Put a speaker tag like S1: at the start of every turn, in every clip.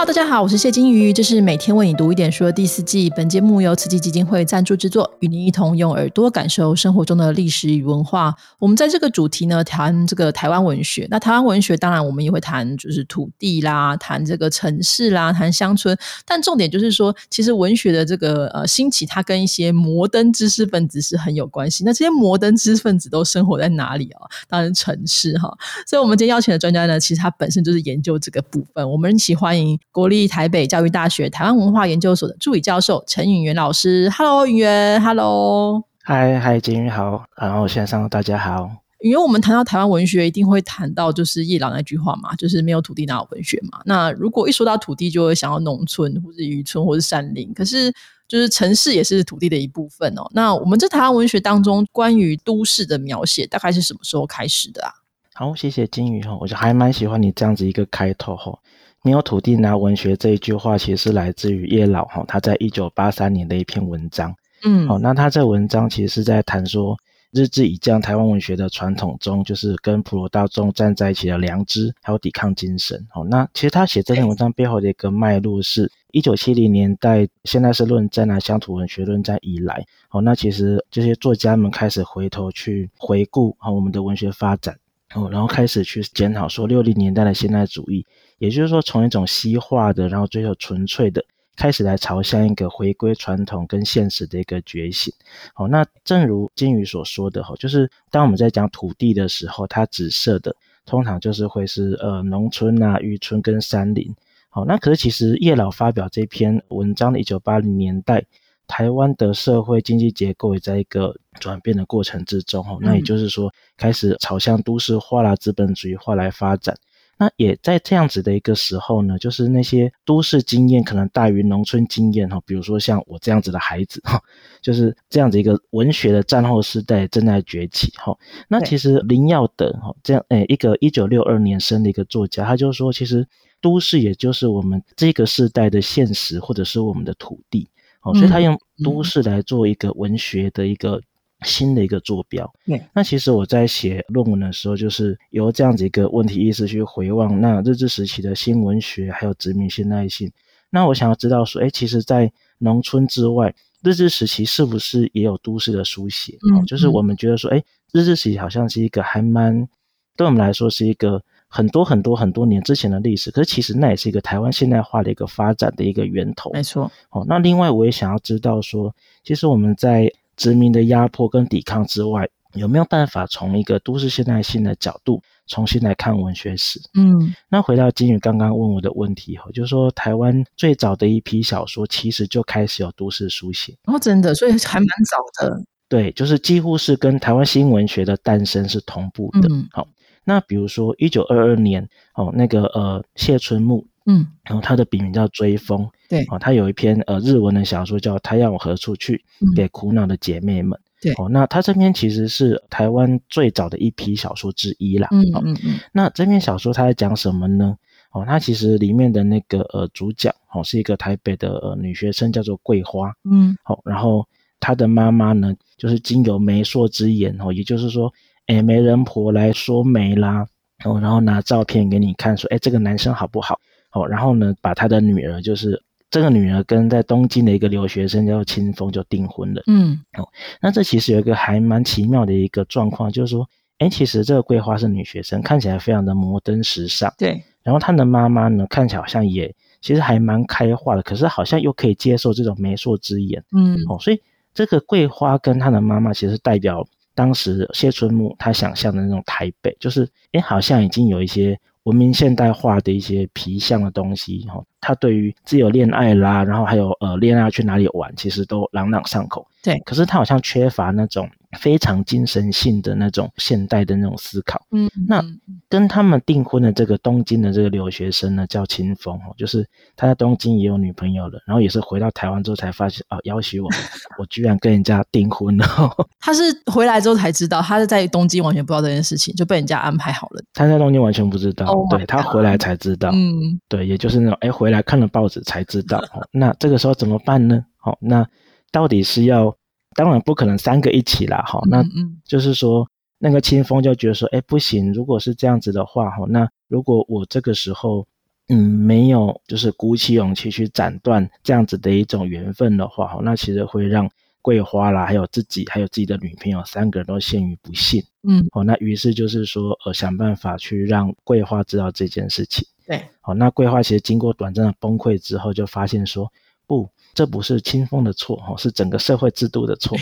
S1: 哈大家好，我是谢金鱼，这是每天为你读一点书的第四季。本节目由慈济基金会赞助制作，与您一同用耳朵感受生活中的历史与文化。我们在这个主题呢，谈这个台湾文学。那台湾文学，当然我们也会谈，就是土地啦，谈这个城市啦，谈乡村。但重点就是说，其实文学的这个呃兴起，它跟一些摩登知识分子是很有关系。那这些摩登知识分子都生活在哪里啊？当然城市哈。所以，我们今天邀请的专家呢，其实他本身就是研究这个部分。我们一起欢迎。国立台北教育大学台湾文化研究所的助理教授陈允元老师，Hello，允元，Hello，
S2: 嗨嗨，金鱼好，然后线上大家好。
S1: 因为我们谈到台湾文学，一定会谈到就是叶老那句话嘛，就是没有土地哪有文学嘛。那如果一说到土地，就会想到农村或是渔村或是山林，可是就是城市也是土地的一部分哦。那我们在台湾文学当中，关于都市的描写，大概是什么时候开始的啊？
S2: 好，谢谢金鱼哈，我就还蛮喜欢你这样子一个开头哈。没有土地拿文学这一句话，其实是来自于叶老哈，他在一九八三年的一篇文章。嗯，好，那他这文章其实是在谈说，日治以降台湾文学的传统中，就是跟普罗大众站在一起的良知，还有抵抗精神。好，那其实他写这篇文章背后的一个脉络，是一九七零年代，现在是论战啊，乡土文学论战以来，好，那其实这些作家们开始回头去回顾好我们的文学发展。哦，然后开始去检讨说六零年代的现代主义，也就是说从一种西化的，然后追求纯粹的，开始来朝向一个回归传统跟现实的一个觉醒。好，那正如金鱼所说的哈，就是当我们在讲土地的时候，它指涉的通常就是会是呃农村啊、渔村跟山林。好，那可是其实叶老发表这篇文章的一九八零年代。台湾的社会经济结构也在一个转变的过程之中，哦，那也就是说，开始朝向都市化啦、资本主义化来发展。那也在这样子的一个时候呢，就是那些都市经验可能大于农村经验，哈，比如说像我这样子的孩子，哈，就是这样子一个文学的战后时代正在崛起，哈。那其实林耀德，哈，这样，诶，一个一九六二年生的一个作家，他就说，其实都市也就是我们这个时代的现实，或者是我们的土地。哦，所以他用都市来做一个文学的一个新的一个坐标。对，那其实我在写论文的时候，就是由这样子一个问题意识去回望那日治时期的新文学，还有殖民现代性。那我想要知道说，哎，其实，在农村之外，日治时期是不是也有都市的书写？嗯，就是我们觉得说，哎，日治时期好像是一个还蛮，对我们来说是一个。很多很多很多年之前的历史，可是其实那也是一个台湾现代化的一个发展的一个源头。
S1: 没错。
S2: 哦，那另外我也想要知道说，其实我们在殖民的压迫跟抵抗之外，有没有办法从一个都市现代性的角度重新来看文学史？嗯，那回到金宇刚刚问我的问题哈，就是说台湾最早的一批小说其实就开始有都市书写。
S1: 哦，真的，所以还蛮早的。
S2: 对，就是几乎是跟台湾新文学的诞生是同步的。嗯，好。那比如说一九二二年哦，那个呃谢春木，嗯，然后他的笔名叫追风，
S1: 对，
S2: 哦，他有一篇呃日文的小说叫《他要我何处去》，给苦恼的姐妹们，
S1: 对，
S2: 哦，那他这篇其实是台湾最早的一批小说之一啦，嗯嗯嗯，那这篇小说他在讲什么呢？哦，他其实里面的那个呃主角哦是一个台北的呃女学生，叫做桂花，嗯，好，然后她的妈妈呢就是经由媒妁之言哦，也就是说。哎，媒人婆来说媒啦，哦，然后拿照片给你看，说，哎，这个男生好不好？哦，然后呢，把他的女儿，就是这个女儿跟在东京的一个留学生叫做清风就订婚了。嗯，哦，那这其实有一个还蛮奇妙的一个状况，就是说，哎，其实这个桂花是女学生，看起来非常的摩登时尚。
S1: 对，
S2: 然后她的妈妈呢，看起来好像也其实还蛮开化的，可是好像又可以接受这种媒妁之言。嗯，哦，所以这个桂花跟她的妈妈其实代表。当时谢春木他想象的那种台北，就是哎，好像已经有一些文明现代化的一些皮相的东西哈。他对于自由恋爱啦，然后还有呃恋爱去哪里玩，其实都朗朗上口。
S1: 对，
S2: 可是他好像缺乏那种非常精神性的那种现代的那种思考。嗯，那跟他们订婚的这个东京的这个留学生呢，叫清风哦，就是他在东京也有女朋友了，然后也是回到台湾之后才发现哦，要挟我，我居然跟人家订婚了。
S1: 他是回来之后才知道，他是在东京完全不知道这件事情，就被人家安排好了。
S2: 他在东京完全不知道，对他回来才知道。嗯，对，也就是那种哎，回来看了报纸才知道。那这个时候怎么办呢？好，那。到底是要，当然不可能三个一起啦，哈，那就是说那个清风就觉得说，哎，不行，如果是这样子的话，哈，那如果我这个时候嗯没有就是鼓起勇气去斩断这样子的一种缘分的话，哈那其实会让桂花啦，还有自己，还有自己的女朋友三个人都陷于不幸。嗯，哦，那于是就是说，呃，想办法去让桂花知道这件事情。
S1: 对，
S2: 好，那桂花其实经过短暂的崩溃之后，就发现说，不，这不是清风的错，哈，是整个社会制度的错。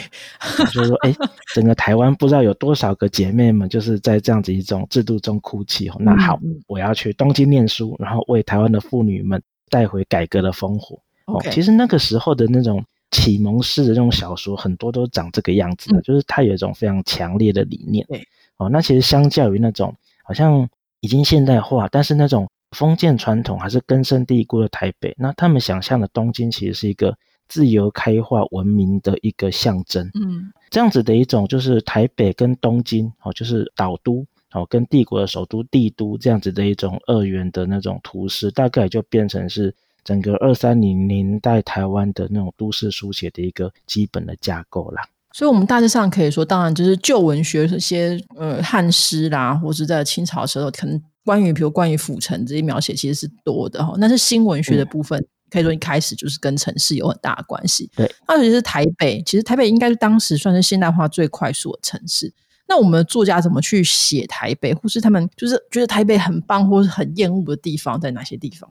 S2: 就是说，哎，整个台湾不知道有多少个姐妹们，就是在这样子一种制度中哭泣。那好，我要去东京念书，然后为台湾的妇女们带回改革的烽火。哦，其实那个时候的那种。启蒙式的这种小说很多都长这个样子的，就是它有一种非常强烈的理念。
S1: 对，
S2: 哦，那其实相较于那种好像已经现代化，但是那种封建传统还是根深蒂固的台北，那他们想象的东京其实是一个自由开化文明的一个象征。嗯，这样子的一种就是台北跟东京哦，就是岛都哦跟帝国的首都帝都这样子的一种二元的那种图示，大概就变成是。整个二三零年代台湾的那种都市书写的一个基本的架构啦，
S1: 所以，我们大致上可以说，当然就是旧文学这些呃汉诗啦，或是在清朝的时候，可能关于比如关于府城这些描写其实是多的哈。但是新文学的部分，可以说一开始就是跟城市有很大的关系。
S2: 对，
S1: 那尤其是台北，其实台北应该是当时算是现代化最快速的城市。那我们的作家怎么去写台北，或是他们就是觉得台北很棒，或是很厌恶的地方在哪些地方？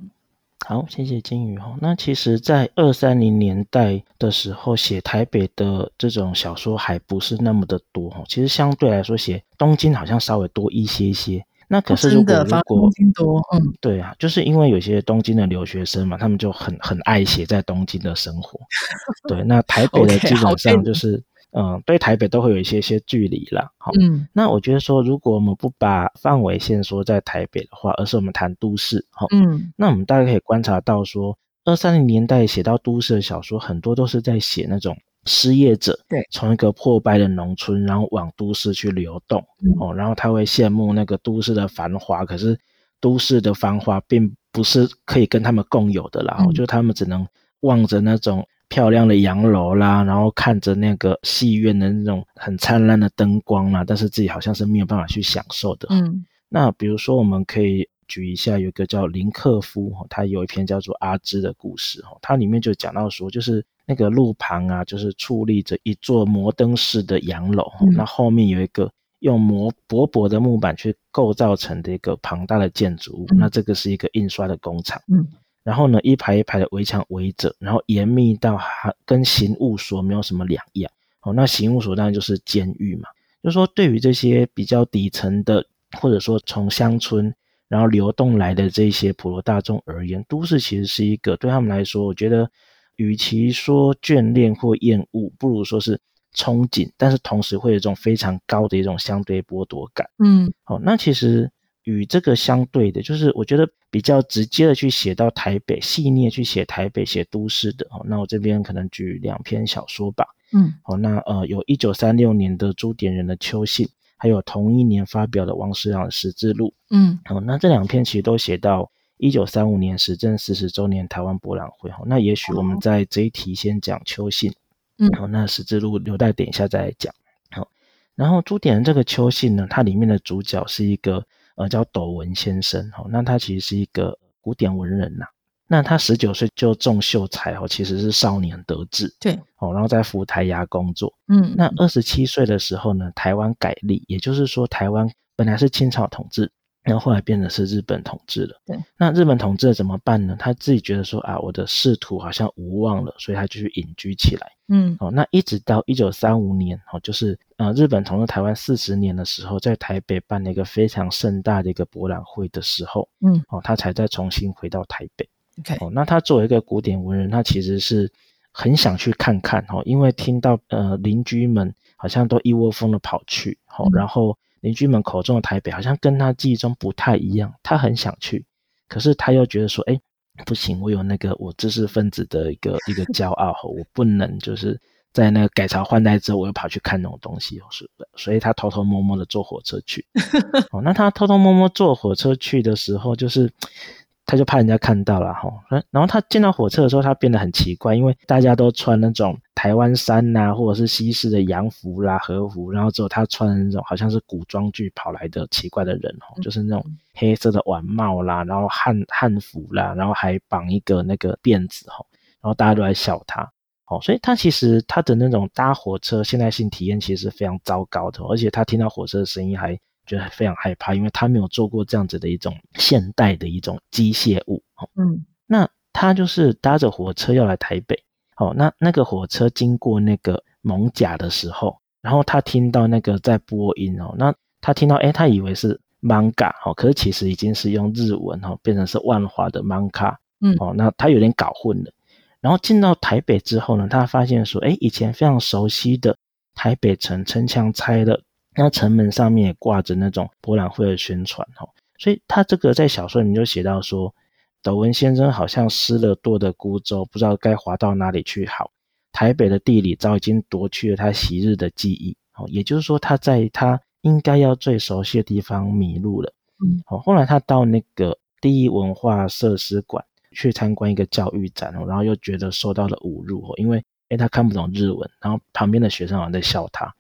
S2: 好，谢谢金鱼哈。那其实，在二三零年代的时候，写台北的这种小说还不是那么的多哈。其实相对来说，写东京好像稍微多一些些。那可是如果如果
S1: 东京多，嗯，
S2: 对啊，就是因为有些东京的留学生嘛，他们就很很爱写在东京的生活。对，那台北的基本上就是。嗯，对台北都会有一些些距离了，好，嗯，那我觉得说，如果我们不把范围限缩在台北的话，而是我们谈都市，好，嗯，那我们大概可以观察到说，二三零年代写到都市的小说，很多都是在写那种失业者，
S1: 对，
S2: 从一个破败的农村，然后往都市去流动，哦，然后他会羡慕那个都市的繁华，可是都市的繁华并不是可以跟他们共有的啦，我觉得他们只能望着那种。漂亮的洋楼啦，然后看着那个戏院的那种很灿烂的灯光啦，但是自己好像是没有办法去享受的。嗯，那比如说我们可以举一下，有一个叫林克夫，他有一篇叫做《阿芝》的故事，哈，它里面就讲到说，就是那个路旁啊，就是矗立着一座摩登式的洋楼，那后面有一个用磨薄薄的木板去构造成的一个庞大的建筑物，那这个是一个印刷的工厂。嗯。然后呢，一排一排的围墙围着，然后严密到还跟刑务所没有什么两样。哦，那刑务所当然就是监狱嘛。就是说对于这些比较底层的，或者说从乡村然后流动来的这些普罗大众而言，都市其实是一个对他们来说，我觉得与其说眷恋或厌恶，不如说是憧憬，但是同时会有一种非常高的一种相对剥夺感。嗯，好，那其实。与这个相对的，就是我觉得比较直接的去写到台北，细腻去写台北，写都市的哦。那我这边可能举两篇小说吧。嗯，好，那呃，有一九三六年的朱点人的《秋信》，还有同一年发表的王世良的《十字路》。嗯，好，那这两篇其实都写到一九三五年时政四十周年台湾博览会。哈，那也许我们在这一题先讲《秋信》。嗯，好，那《十字路》留待等一下再来讲。好，然后朱点这个《秋信》呢，它里面的主角是一个。呃，叫斗文先生，哦，那他其实是一个古典文人呐。那他十九岁就中秀才，哦，其实是少年得志，
S1: 对，
S2: 哦，然后在福台衙工作，嗯，那二十七岁的时候呢，台湾改立，也就是说，台湾本来是清朝统治。然后后来变成是日本统治了。
S1: 对，
S2: 那日本统治了怎么办呢？他自己觉得说啊，我的仕途好像无望了，所以他就去隐居起来。嗯，哦，那一直到一九三五年，哦，就是呃日本统治台湾四十年的时候，在台北办了一个非常盛大的一个博览会的时候，嗯，哦，他才再重新回到台北。
S1: OK，
S2: 哦，那他作为一个古典文人，他其实是很想去看看，哦，因为听到呃邻居们好像都一窝蜂的跑去，哦，然后。邻居们口中的台北好像跟他记忆中不太一样，他很想去，可是他又觉得说，哎，不行，我有那个我知识分子的一个一个骄傲，我不能就是在那个改朝换代之后，我又跑去看那种东西，是的，所以他偷偷摸摸的坐火车去。哦，那他偷偷摸摸坐火车去的时候，就是他就怕人家看到了哈，然后他见到火车的时候，他变得很奇怪，因为大家都穿那种台湾衫呐，或者是西式的洋服啦、和服，然后之后他穿那种好像是古装剧跑来的奇怪的人哦，就是那种黑色的晚帽啦，然后汉汉服啦，然后还绑一个那个辫子哈，然后大家都在笑他，哦，所以他其实他的那种搭火车现代性体验其实是非常糟糕的，而且他听到火车的声音还。觉得非常害怕，因为他没有做过这样子的一种现代的一种机械物。嗯，那他就是搭着火车要来台北。哦，那那个火车经过那个蒙甲的时候，然后他听到那个在播音哦，那他听到哎，他以为是 manga 哦，可是其实已经是用日文哦变成是万华的 manga。嗯，哦，那他有点搞混了。然后进到台北之后呢，他发现说，哎，以前非常熟悉的台北城城墙拆了。那城门上面也挂着那种博览会的宣传哈，所以他这个在小说里面就写到说，斗文先生好像失了舵的孤舟，不知道该划到哪里去好。台北的地理早已经夺去了他昔日的记忆，哦，也就是说他在他应该要最熟悉的地方迷路了。嗯，好，后来他到那个第一文化设施馆去参观一个教育展哦，然后又觉得受到了侮辱哦，因为诶他看不懂日文，然后旁边的学生好像在笑他。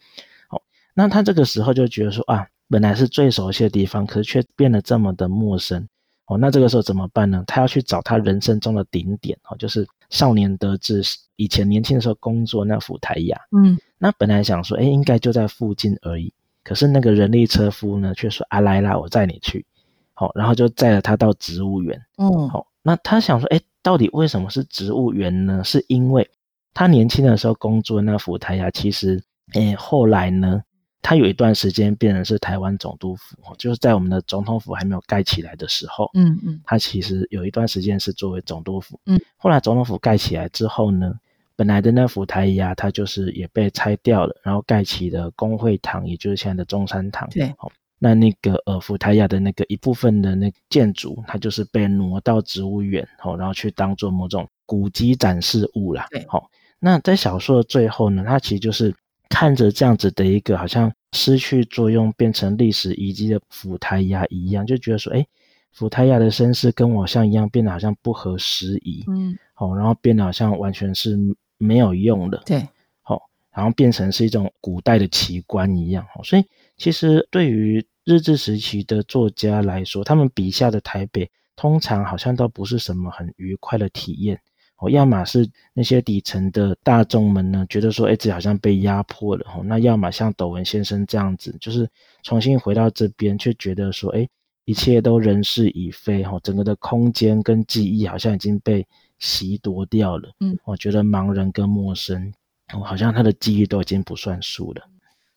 S2: 那他这个时候就觉得说啊，本来是最熟悉的地方，可是却变得这么的陌生哦。那这个时候怎么办呢？他要去找他人生中的顶点哦，就是少年得志以前年轻的时候工作那府台雅。嗯，那本来想说，哎，应该就在附近而已。可是那个人力车夫呢，却说啊，来啦，我载你去。好，然后就载了他到植物园。嗯，好，那他想说，哎，到底为什么是植物园呢？是因为他年轻的时候工作那府台雅，其实，哎，后来呢？他有一段时间变成是台湾总督府，就是在我们的总统府还没有盖起来的时候，嗯嗯，他其实有一段时间是作为总督府，嗯，后来总统府盖起来之后呢，本来的那府台呀，它就是也被拆掉了，然后盖起了工会堂，也就是现在的中山堂，
S1: 对，
S2: 好，那那个呃府台呀的那个一部分的那建筑，它就是被挪到植物园，好，然后去当做某种古迹展示物啦，
S1: 对，
S2: 好，那在小说的最后呢，它其实就是。看着这样子的一个好像失去作用变成历史遗迹的伏台亚一样，就觉得说，哎，伏台亚的身世跟我像一样，变得好像不合时宜，嗯，好，然后变得好像完全是没有用的，
S1: 对，
S2: 好，然后变成是一种古代的奇观一样，所以其实对于日治时期的作家来说，他们笔下的台北通常好像都不是什么很愉快的体验。哦，要么是那些底层的大众们呢，觉得说，哎，自己好像被压迫了。哦，那要么像斗文先生这样子，就是重新回到这边，却觉得说，哎，一切都人事已非。哈，整个的空间跟记忆好像已经被袭夺掉了。嗯，我觉得盲人跟陌生，哦，好像他的记忆都已经不算数了。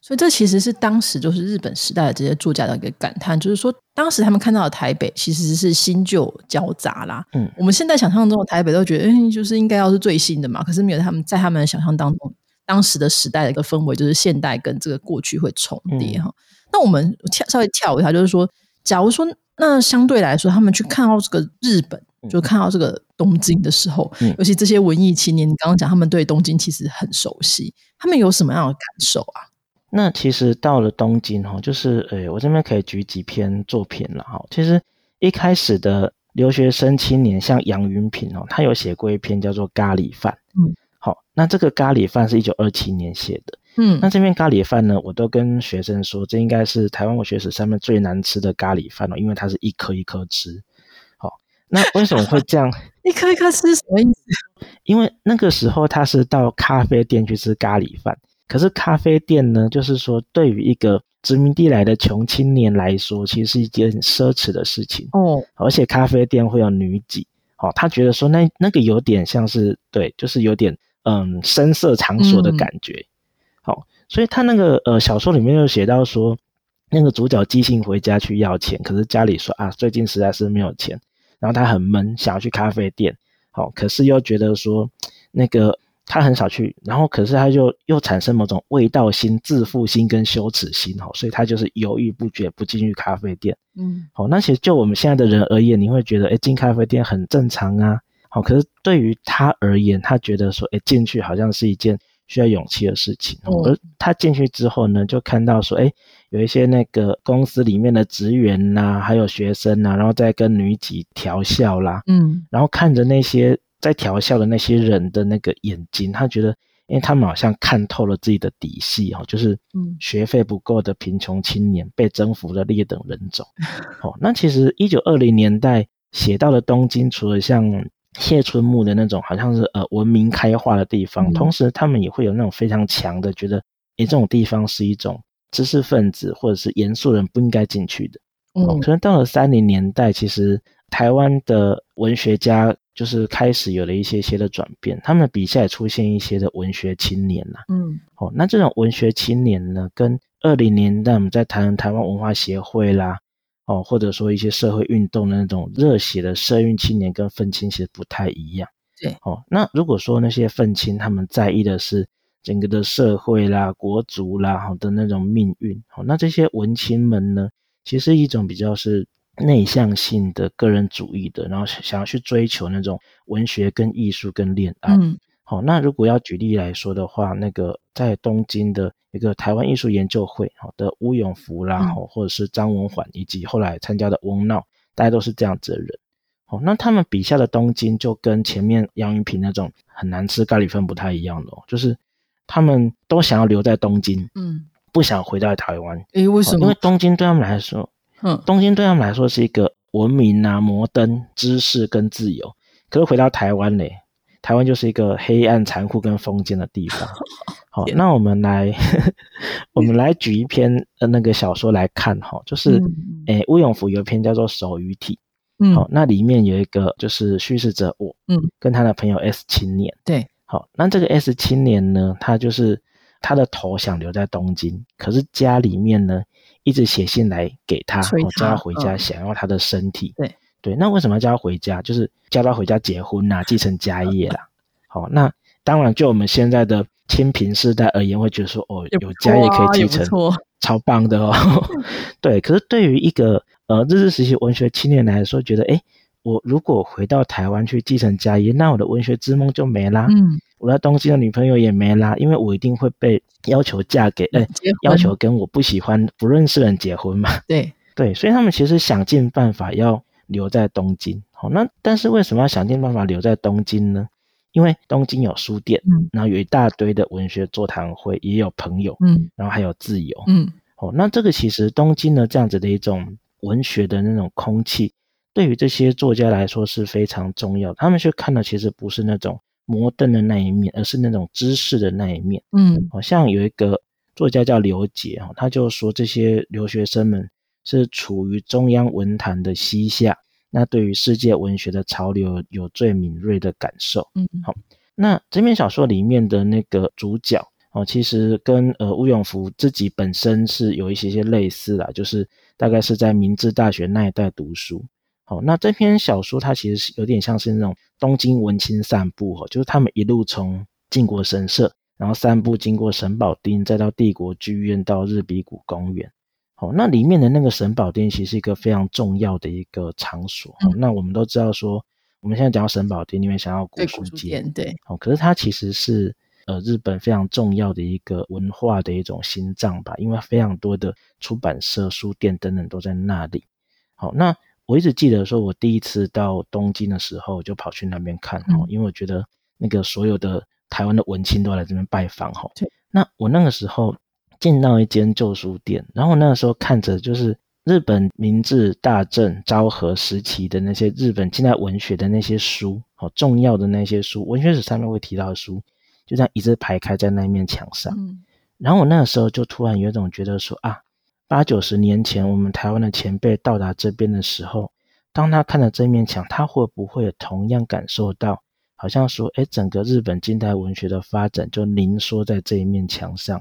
S1: 所以这其实是当时就是日本时代的这些作家的一个感叹，就是说当时他们看到的台北其实是新旧交杂啦。嗯，我们现在想象中的台北都觉得，嗯，就是应该要是最新的嘛。可是没有他们在他们的想象当中，当时的时代的一个氛围就是现代跟这个过去会重叠哈。那我们跳稍微跳一下，就是说，假如说那相对来说，他们去看到这个日本，就看到这个东京的时候，尤其这些文艺青年，你刚刚讲他们对东京其实很熟悉，他们有什么样的感受啊？
S2: 那其实到了东京哈，就是诶，我这边可以举几篇作品了哈。其实一开始的留学生青年，像杨云平哦，他有写过一篇叫做《咖喱饭》。嗯，好，那这个咖喱饭是一九二七年写的。嗯，那这篇咖喱饭呢，我都跟学生说，这应该是台湾文学史上面最难吃的咖喱饭哦，因为它是一颗一颗吃。好，那为什么会这样？
S1: 一颗一颗吃什么意思？
S2: 因为那个时候他是到咖啡店去吃咖喱饭。可是咖啡店呢，就是说对于一个殖民地来的穷青年来说，其实是一件奢侈的事情哦。而且咖啡店会有女妓，哦，他觉得说那那个有点像是对，就是有点嗯声色场所的感觉。好，所以他那个呃小说里面就写到说，那个主角寄信回家去要钱，可是家里说啊最近实在是没有钱，然后他很闷，想要去咖啡店，好，可是又觉得说那个。他很少去，然后可是他就又产生某种味道心、自负心跟羞耻心，哈，所以他就是犹豫不决，不进去咖啡店。嗯，好，那其实就我们现在的人而言，你会觉得，哎，进咖啡店很正常啊。好，可是对于他而言，他觉得说，哎，进去好像是一件需要勇气的事情。而他进去之后呢，就看到说，哎，有一些那个公司里面的职员呐，还有学生呐，然后在跟女几调笑啦，嗯，然后看着那些在调笑的那些人的那个眼睛，他觉得。因为他们好像看透了自己的底细哦，就是学费不够的贫穷青年被征服的劣等人种。哦，那其实一九二零年代写到的东京，除了像谢春木的那种好像是呃文明开化的地方，同时他们也会有那种非常强的觉得，诶，这种地方是一种知识分子或者是严肃人不应该进去的。哦，可能到了三零年代，其实台湾的文学家。就是开始有了一些些的转变，他们的笔下也出现一些的文学青年呐。嗯，哦，那这种文学青年呢，跟二零年代我们在谈台湾文化协会啦，哦，或者说一些社会运动的那种热血的社运青年跟愤青其实不太一样。
S1: 对，
S2: 哦，那如果说那些愤青他们在意的是整个的社会啦、国族啦好的那种命运，哦，那这些文青们呢，其实一种比较是。内向性的个人主义的，然后想要去追求那种文学跟艺术跟恋爱。嗯，好，那如果要举例来说的话，那个在东京的一个台湾艺术研究会，好的吴永福啦，或者是张文环，以及后来参加的翁闹，大家都是这样子的人。哦，那他们笔下的东京就跟前面杨云平那种很难吃咖喱饭不太一样的，就是他们都想要留在东京，嗯，不想回到台湾。
S1: 诶，为什么？
S2: 因为东京对他们来说。嗯，东京对他们来说是一个文明啊、摩登、知识跟自由。可是回到台湾嘞，台湾就是一个黑暗、残酷跟封建的地方。好，那我们来，我们来举一篇呃那个小说来看哈，就是诶，吴永福有一篇叫做《手语体》。嗯，好，那里面有一个就是叙事者我，嗯，跟他的朋友 S 青年。
S1: 对，
S2: 好，那这个 S 青年呢，他就是他的头想留在东京，可是家里面呢。一直写信来给他，我叫他回家，想要他的身体。
S1: 对
S2: 对，那为什么要叫他回家？就是叫他回家结婚呐，继承家业啦。好，那当然，就我们现在的清贫世代而言，会觉得说，哦，有家业可以继承，超棒的哦。对，可是对于一个呃日治时期文学青年来说，觉得，哎，我如果回到台湾去继承家业，那我的文学之梦就没啦。嗯。我在东京的女朋友也没啦，因为我一定会被要求嫁给，呃，要求跟我不喜欢、不认识人结婚嘛。
S1: 对
S2: 对，所以他们其实想尽办法要留在东京。好，那但是为什么要想尽办法留在东京呢？因为东京有书店，嗯，然后有一大堆的文学座谈会，也有朋友，嗯，然后还有自由，嗯，哦，那这个其实东京呢这样子的一种文学的那种空气，对于这些作家来说是非常重要。他们去看的其实不是那种。摩登的那一面，而是那种知识的那一面。嗯，好像有一个作家叫刘杰哈，他就说这些留学生们是处于中央文坛的西下，那对于世界文学的潮流有最敏锐的感受。嗯，好，那这篇小说里面的那个主角哦，其实跟呃吴永福自己本身是有一些些类似啦，就是大概是在明治大学那一代读书。好，那这篇小说它其实是有点像是那种东京文青散步哦，就是他们一路从靖国神社，然后散步经过神保町，再到帝国剧院，到日比谷公园。哦，那里面的那个神保町其实是一个非常重要的一个场所。那我们都知道说，我们现在讲到神保町，你会想要古书
S1: 店，对。
S2: 哦，可是它其实是呃日本非常重要的一个文化的一种心脏吧，因为非常多的出版社、书店等等都在那里。好，那。我一直记得说，我第一次到东京的时候，就跑去那边看哦，因为我觉得那个所有的台湾的文青都来这边拜访哈。那我那个时候进到一间旧书店，然后那个时候看着就是日本明治大正昭和时期的那些日本近代文学的那些书，好重要的那些书，文学史上面会提到的书，就这样一字排开在那一面墙上。然后我那个时候就突然有一种觉得说啊。八九十年前，我们台湾的前辈到达这边的时候，当他看到这面墙，他会不会同样感受到，好像说，哎，整个日本近代文学的发展就凝缩在这一面墙上，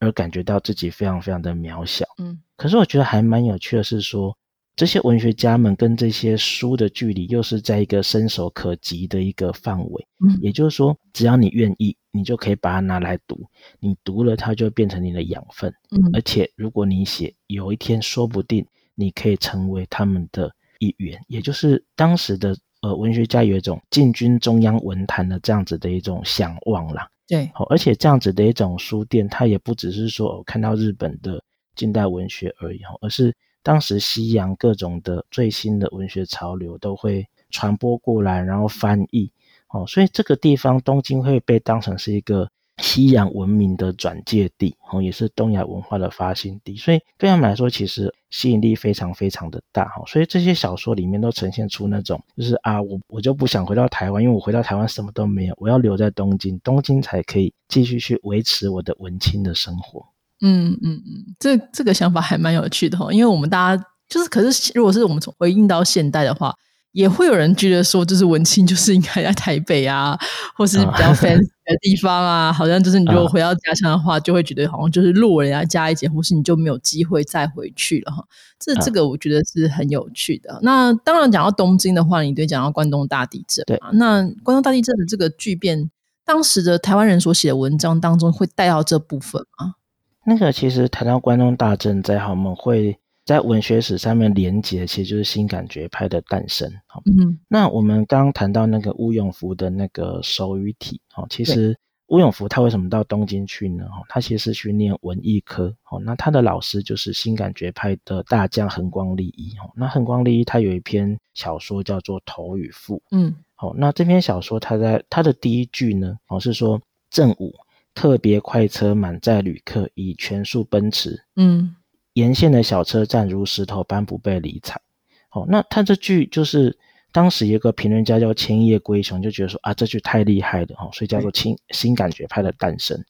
S2: 而感觉到自己非常非常的渺小。嗯，可是我觉得还蛮有趣的是说。这些文学家们跟这些书的距离，又是在一个伸手可及的一个范围。嗯，也就是说，只要你愿意，你就可以把它拿来读。你读了，它就变成你的养分。嗯，而且如果你写，有一天说不定你可以成为他们的一员。也就是当时的呃文学家有一种进军中央文坛的这样子的一种向往啦。
S1: 对，
S2: 而且这样子的一种书店，它也不只是说看到日本的近代文学而已，而是当时西洋各种的最新的文学潮流都会传播过来，然后翻译，哦，所以这个地方东京会被当成是一个。西洋文明的转介地，哦，也是东亚文化的发心地，所以对他们来说，其实吸引力非常非常的大，哈。所以这些小说里面都呈现出那种，就是啊，我我就不想回到台湾，因为我回到台湾什么都没有，我要留在东京，东京才可以继续去维持我的文青的生活。
S1: 嗯嗯嗯，这这个想法还蛮有趣的哈，因为我们大家就是，可是如果是我们从回应到现代的话。也会有人觉得说，就是文青就是应该在台北啊，或是比较 fancy 的地方啊，好像就是你如果回到家乡的话，就会觉得好像就是落人家家一截，或是你就没有机会再回去了哈。这这个我觉得是很有趣的。那当然讲到东京的话，你对讲到关东大地震，对，那关东大地震的这个巨变，当时的台湾人所写的文章当中会带到这部分吗？
S2: 那个其实谈到关东大震灾，我们会。在文学史上面连结，其实就是新感觉派的诞生。好，嗯，那我们刚刚谈到那个乌永福的那个手语体，哦，其实乌永福他为什么到东京去呢？哦，他其实是去念文艺科。哦，那他的老师就是新感觉派的大将横光利一。哦，那横光利一他有一篇小说叫做《头与腹》。嗯，好，那这篇小说他在他的第一句呢，哦是说正午特别快车满载旅客，以全速奔驰。嗯。沿线的小车站如石头般不被理睬。哦，那他这句就是当时有个评论家叫千叶龟雄就觉得说啊，这句太厉害了，哦，所以叫做新新感觉派的诞生。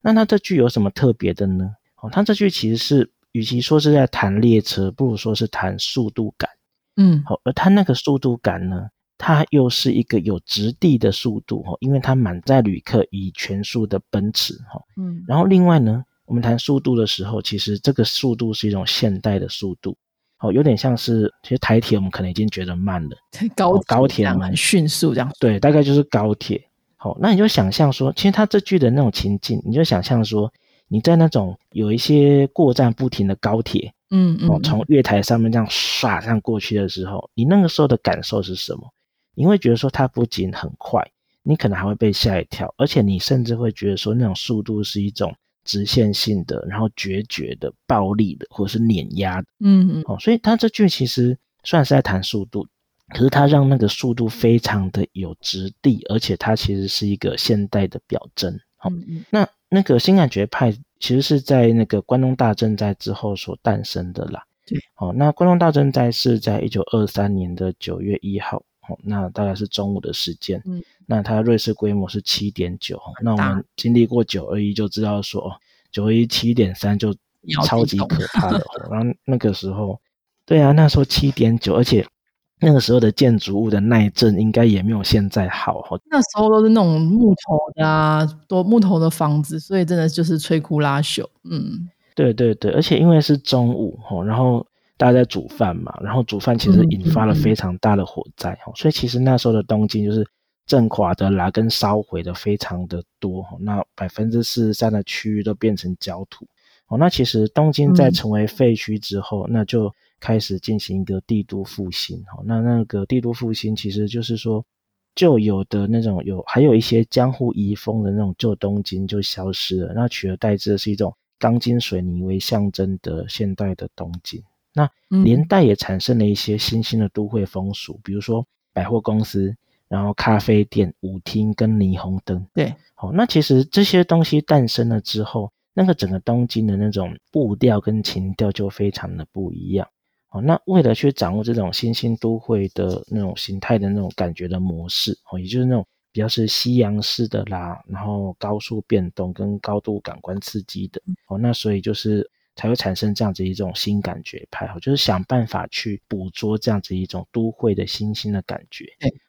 S2: 那他这句有什么特别的呢？哦，他这句其实是与其说是在谈列车，不如说是谈速度感。嗯，好，而他那个速度感呢，它又是一个有直地的速度，哈，因为它满载旅客以全速的奔驰，哈，嗯，然后另外呢。我们谈速度的时候，其实这个速度是一种现代的速度，哦，有点像是其实台铁，我们可能已经觉得慢了，
S1: 高
S2: 高铁
S1: 蛮迅速这样，
S2: 对，大概就是高铁。好，那你就想象说，其实它这句的那种情境，你就想象说，你在那种有一些过站不停的高铁，嗯嗯，从月台上面这样唰这样过去的时候，你那个时候的感受是什么？你会觉得说，它不仅很快，你可能还会被吓一跳，而且你甚至会觉得说，那种速度是一种。直线性的，然后决绝的、暴力的，或者是碾压的，嗯嗯，哦，所以他这句其实虽然是在谈速度，可是他让那个速度非常的有质地，而且它其实是一个现代的表征。好，那那个新感觉派其实是在那个关东大震灾之后所诞生的啦。
S1: 对，
S2: 哦，那关东大震灾是在一九二三年的九月一号，哦，那大概是中午的时间。嗯。那它瑞士规模是七点九，那我们经历过九二一就知道说，九二一七点三就超级可怕的。然后那个时候，对啊，那时候七点九，而且那个时候的建筑物的耐震应该也没有现在好。
S1: 那时候都是那种木头的啊，多木头的房子，所以真的就是摧枯拉朽。嗯，
S2: 对对对，而且因为是中午吼，然后大家在煮饭嘛，然后煮饭其实引发了非常大的火灾吼，所以其实那时候的东京就是。震垮的啦，跟烧毁的非常的多，那百分之四十三的区域都变成焦土。哦，那其实东京在成为废墟之后，那就开始进行一个帝都复兴。哦，那那个帝都复兴其实就是说，旧有的那种有还有一些江户遗风的那种旧东京就消失了，那取而代之的是一种钢筋水泥为象征的现代的东京。那连带也产生了一些新兴的都会风俗，比如说百货公司。然后咖啡店、舞厅跟霓虹灯，
S1: 对，
S2: 好，那其实这些东西诞生了之后，那个整个东京的那种步调跟情调就非常的不一样。哦，那为了去掌握这种新兴都会的那种形态的那种感觉的模式，哦，也就是那种比较是西洋式的啦，然后高速变动跟高度感官刺激的，哦，那所以就是才会产生这样子一种新感觉派，哦，就是想办法去捕捉这样子一种都会的新兴的感觉。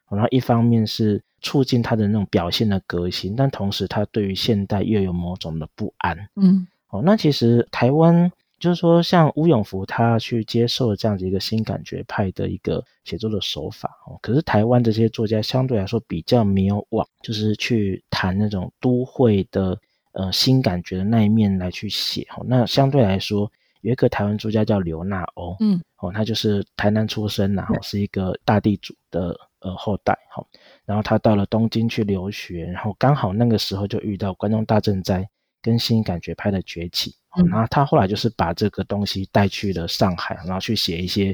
S2: 然后一方面是促进他的那种表现的革新，但同时他对于现代又有某种的不安。嗯，哦，那其实台湾就是说，像吴永福他去接受了这样子一个新感觉派的一个写作的手法。哦，可是台湾这些作家相对来说比较没有往，就是去谈那种都会的呃新感觉的那一面来去写。哦，那相对来说有一个台湾作家叫刘纳欧。嗯，哦，他就是台南出生，然后是一个大地主的。呃，后代好，然后他到了东京去留学，然后刚好那个时候就遇到关东大震灾跟新感觉派的崛起，然后他后来就是把这个东西带去了上海，然后去写一些，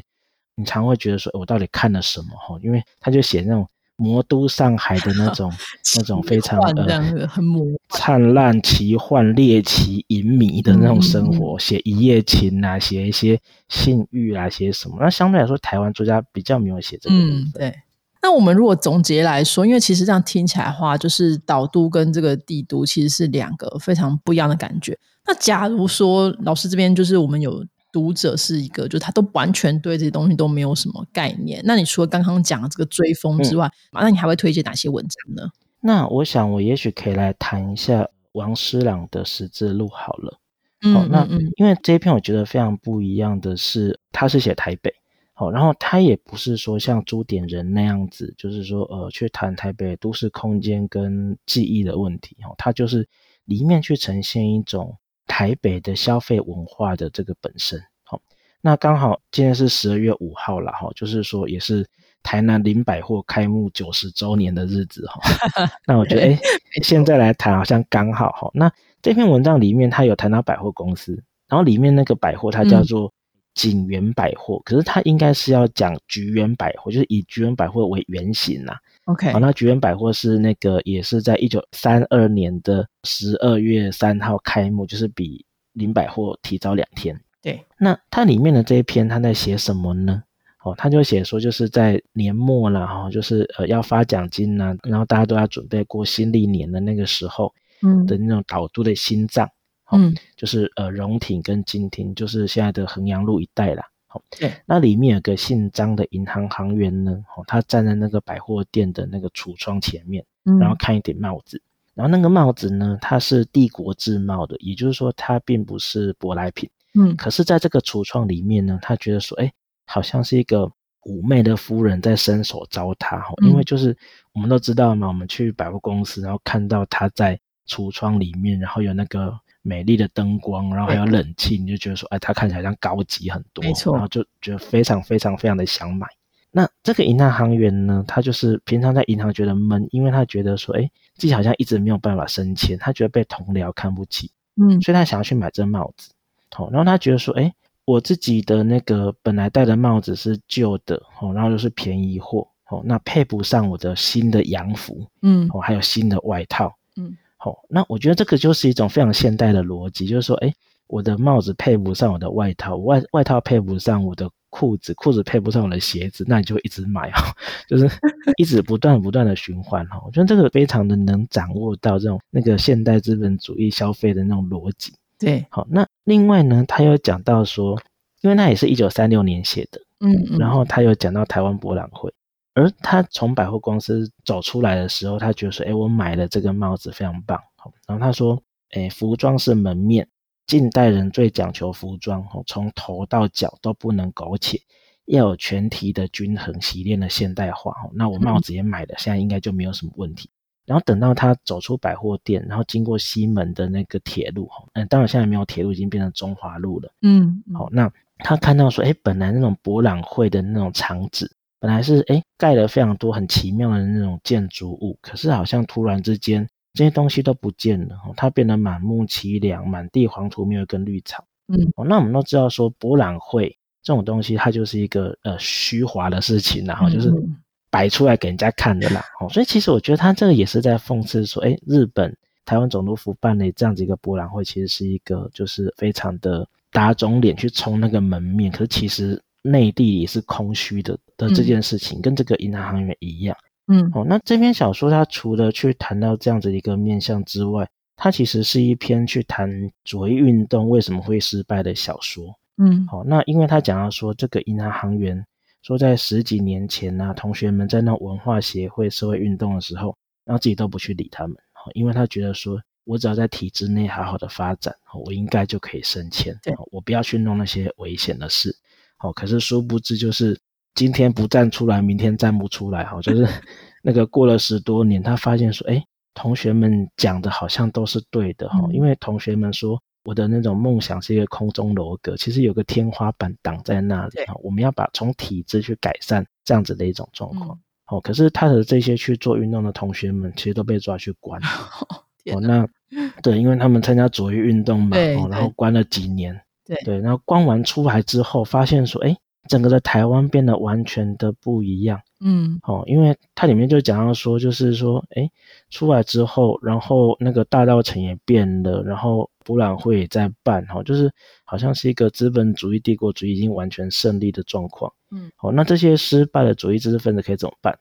S2: 你常会觉得说，我到底看了什么哈？因为他就写那种。魔都上海的那种 那种非常
S1: 呃很魔
S2: 灿烂、奇幻、猎奇、隐秘的那种生活，写一夜情啊，写一些性欲啊，写什么？那相对来说，台湾作家比较没有写这个。嗯，
S1: 对。那我们如果总结来说，因为其实这样听起来的话，就是岛都跟这个帝都其实是两个非常不一样的感觉。那假如说老师这边就是我们有。读者是一个，就他都完全对这些东西都没有什么概念。那你除了刚刚讲的这个追风之外，那你还会推荐哪些文章呢？
S2: 那我想，我也许可以来谈一下王诗朗的《十字路》好了。嗯，那因为这一篇我觉得非常不一样的是，他是写台北，好，然后他也不是说像朱点人那样子，就是说呃去谈台北都市空间跟记忆的问题，哦，他就是里面去呈现一种。台北的消费文化的这个本身，好，那刚好今天是十二月五号了，哈，就是说也是台南林百货开幕九十周年的日子，哈，那我觉得，哎，现在来谈好像刚好，哈，那这篇文章里面它有谈到百货公司，然后里面那个百货它叫做景园百货，可是它应该是要讲菊园百货，就是以菊园百货为原型呐。
S1: OK，
S2: 好，那菊园百货是那个也是在一九三二年的十二月三号开幕，就是比林百货提早两天。
S1: 对，
S2: 那它里面的这一篇他在写什么呢？哦，他就写说就是在年末了哈，就是呃要发奖金呐，然后大家都要准备过新历年的那个时候，嗯的那种导都的心脏，嗯，就是呃荣挺跟金町，就是现在的衡阳路一带啦。好，
S1: 对，
S2: 那里面有个姓张的银行行员呢，哦，他站在那个百货店的那个橱窗前面，然后看一顶帽子，然后那个帽子呢，它是帝国制帽的，也就是说它并不是舶来品，嗯，可是在这个橱窗里面呢，他觉得说，哎，好像是一个妩媚的夫人在伸手招他，哈，因为就是我们都知道嘛，我们去百货公司，然后看到他在橱窗里面，然后有那个。美丽的灯光，然后还有冷气，你就觉得说，哎，它看起来像高级很多，
S1: 没错，
S2: 然后就觉得非常非常非常的想买。那这个银行行员呢，他就是平常在银行觉得闷，因为他觉得说，哎，自己好像一直没有办法升迁，他觉得被同僚看不起，嗯，所以他想要去买这帽子。好，然后他觉得说，哎，我自己的那个本来戴的帽子是旧的，哦，然后又是便宜货，哦，那配不上我的新的洋服，嗯，哦，还有新的外套，嗯。好，那我觉得这个就是一种非常现代的逻辑，就是说，哎，我的帽子配不上我的外套，外外套配不上我的裤子，裤子配不上我的鞋子，那你就会一直买哈，就是一直不断不断的循环哈。我觉得这个非常的能掌握到这种那个现代资本主义消费的那种逻辑。
S1: 对，
S2: 好，那另外呢，他又讲到说，因为那也是一九三六年写的，嗯，嗯然后他又讲到台湾博览会。而他从百货公司走出来的时候，他觉得说：“哎，我买了这个帽子非常棒。”然后他说：“哎，服装是门面，近代人最讲求服装，从头到脚都不能苟且，要有全体的均衡洗练的现代化。那我帽子也买了，现在应该就没有什么问题。然后等到他走出百货店，然后经过西门的那个铁路，嗯，当然现在没有铁路，已经变成中华路了。嗯，好，那他看到说：“哎，本来那种博览会的那种场址。”本来是哎盖了非常多很奇妙的那种建筑物，可是好像突然之间这些东西都不见了，它变得满目凄凉，满地黄土，没有一根绿草。嗯，哦，那我们都知道说博览会这种东西，它就是一个呃虚华的事情，然后就是摆出来给人家看的啦。哦，所以其实我觉得他这个也是在讽刺说，哎，日本台湾总督府办的这样子一个博览会，其实是一个就是非常的打肿脸去冲那个门面，可是其实。内地也是空虚的的这件事情，跟这个银行行员一样。嗯，哦，那这篇小说它除了去谈到这样子一个面向之外，它其实是一篇去谈左翼运动为什么会失败的小说。嗯，好，那因为他讲到说，这个银行行员说在十几年前呢，同学们在那文化协会社会运动的时候，然后自己都不去理他们，因为他觉得说我只要在体制内好好的发展，我应该就可以升迁，我不要去弄那些危险的事。好，可是殊不知，就是今天不站出来，明天站不出来。哈，就是 那个过了十多年，他发现说，哎，同学们讲的好像都是对的。哈，因为同学们说，我的那种梦想是一个空中楼阁，其实有个天花板挡在那里。哈，我们要把从体制去改善这样子的一种状况。哦，可是他的这些去做运动的同学们，其实都被抓去关。哦，那对，因为他们参加左翼运动嘛，哦，然后关了几年。
S1: 对
S2: 对，然后关完出来之后，发现说，哎，整个的台湾变得完全的不一样。嗯，哦，因为它里面就讲到说，就是说，哎，出来之后，然后那个大道城也变了，然后博览会也在办，哈，就是好像是一个资本主义、帝国主义已经完全胜利的状况。嗯，哦，那这些失败的主义知识分子可以怎么办？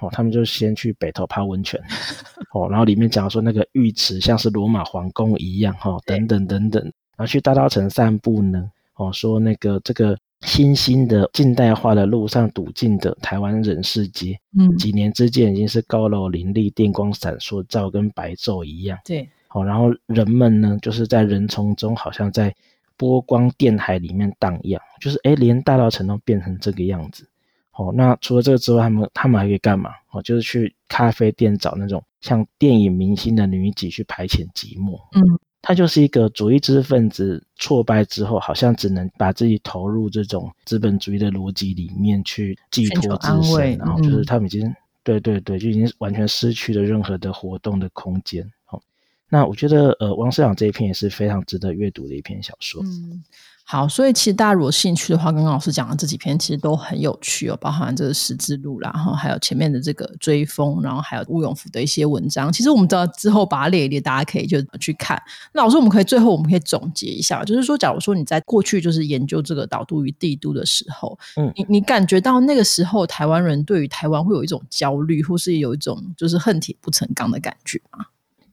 S2: 哦，他们就先去北头泡温泉，哦，然后里面讲说那个浴池像是罗马皇宫一样，哈，等等等等。然后去大道城散步呢，哦，说那个这个新兴的近代化的路上堵进的台湾人世街，嗯，几年之间已经是高楼林立、电光闪烁，照跟白昼一样。
S1: 对，
S2: 好，然后人们呢，就是在人丛中，好像在波光电海里面荡漾，就是哎，连大稻城都变成这个样子。哦，那除了这个之外，他们他们还可以干嘛？哦，就是去咖啡店找那种像电影明星的女几去排遣寂寞。嗯。他就是一个主义知识分子挫败之后，好像只能把自己投入这种资本主义的逻辑里面去寄托自身，然后就是他们已经对对对，就已经完全失去了任何的活动的空间。好，那我觉得呃，王社长这一篇也是非常值得阅读的一篇小说。嗯。
S1: 好，所以其实大家如果兴趣的话，刚刚老师讲的这几篇其实都很有趣哦，包含这个十字路然后还有前面的这个追风，然后还有吴永福的一些文章。其实我们知道之后把它列一列，大家可以就去看。那老师，我们可以最后我们可以总结一下，就是说，假如说你在过去就是研究这个导都与帝都的时候，嗯，你你感觉到那个时候台湾人对于台湾会有一种焦虑，或是有一种就是恨铁不成钢的感觉吗？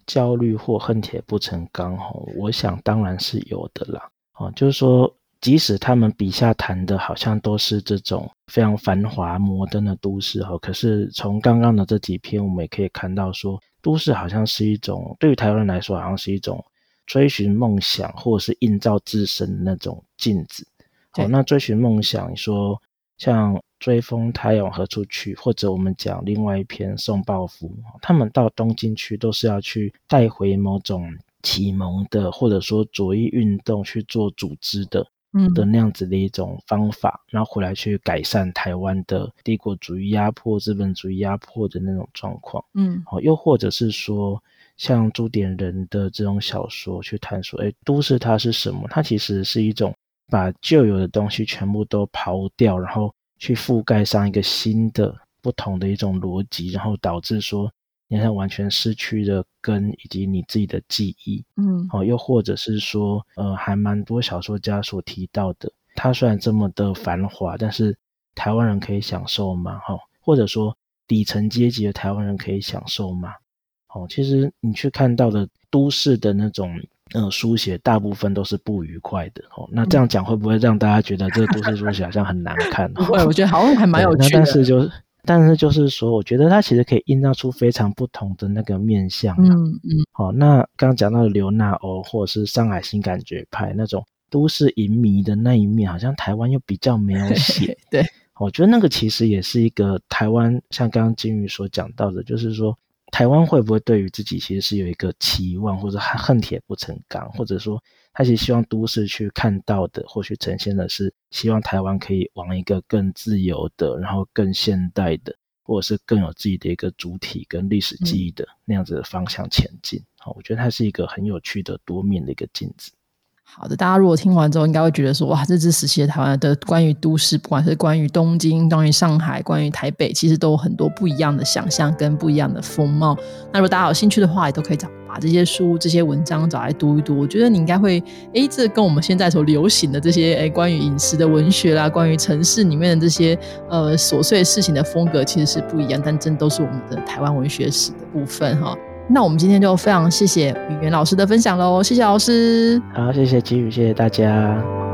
S2: 焦虑或恨铁不成钢，哦，我想当然是有的啦。哦，就是说，即使他们笔下谈的好像都是这种非常繁华、摩登的都市，哈，可是从刚刚的这几篇，我们也可以看到，说都市好像是一种对于台湾人来说，好像是一种追寻梦想或者是映照自身的那种镜子。哦，那追寻梦想，你说像追风台往何处去，或者我们讲另外一篇送报夫，他们到东京去都是要去带回某种。启蒙的，或者说左翼运动去做组织的，嗯的那样子的一种方法，然后回来去改善台湾的帝国主义压迫、资本主义压迫的那种状况，嗯，好，又或者是说像朱点人的这种小说去探索，哎，都市它是什么？它其实是一种把旧有的东西全部都刨掉，然后去覆盖上一个新的、不同的一种逻辑，然后导致说。你看，完全失去了根，以及你自己的记忆，嗯，哦，又或者是说，呃，还蛮多小说家所提到的，它虽然这么的繁华，但是台湾人可以享受吗？哈，或者说底层阶级的台湾人可以享受吗？哦，其实你去看到的都市的那种，呃，书写大部分都是不愉快的。哦，那这样讲会不会让大家觉得这个都市书写好像很难看？
S1: 不会，我觉得好像还 蛮有趣的。
S2: 但是就是。但是就是说，我觉得它其实可以映照出非常不同的那个面相。嗯嗯。好，那刚刚讲到的刘纳欧或者是上海新感觉派那种都市淫迷的那一面，好像台湾又比较没有 写。
S1: 对，
S2: 我觉得那个其实也是一个台湾，像刚刚金鱼所讲到的，就是说台湾会不会对于自己其实是有一个期望，或者恨铁不成钢，或者说。他其实希望都市去看到的，或许呈现的是希望台湾可以往一个更自由的，然后更现代的，或者是更有自己的一个主体跟历史记忆的那样子的方向前进。好，我觉得它是一个很有趣的多面的一个镜子。
S1: 好的，大家如果听完之后，应该会觉得说，哇，这支时期的台湾的关于都市，不管是关于东京、关于上海、关于台北，其实都有很多不一样的想象跟不一样的风貌。那如果大家有兴趣的话，也都可以找把这些书、这些文章找来读一读。我觉得你应该会，哎，这跟我们现在所流行的这些，哎，关于饮食的文学啦，关于城市里面的这些，呃，琐碎事情的风格，其实是不一样，但真都是我们的台湾文学史的部分，哈。那我们今天就非常谢谢语言老师的分享喽，谢谢老师。
S2: 好，谢谢吉宇，谢谢大家。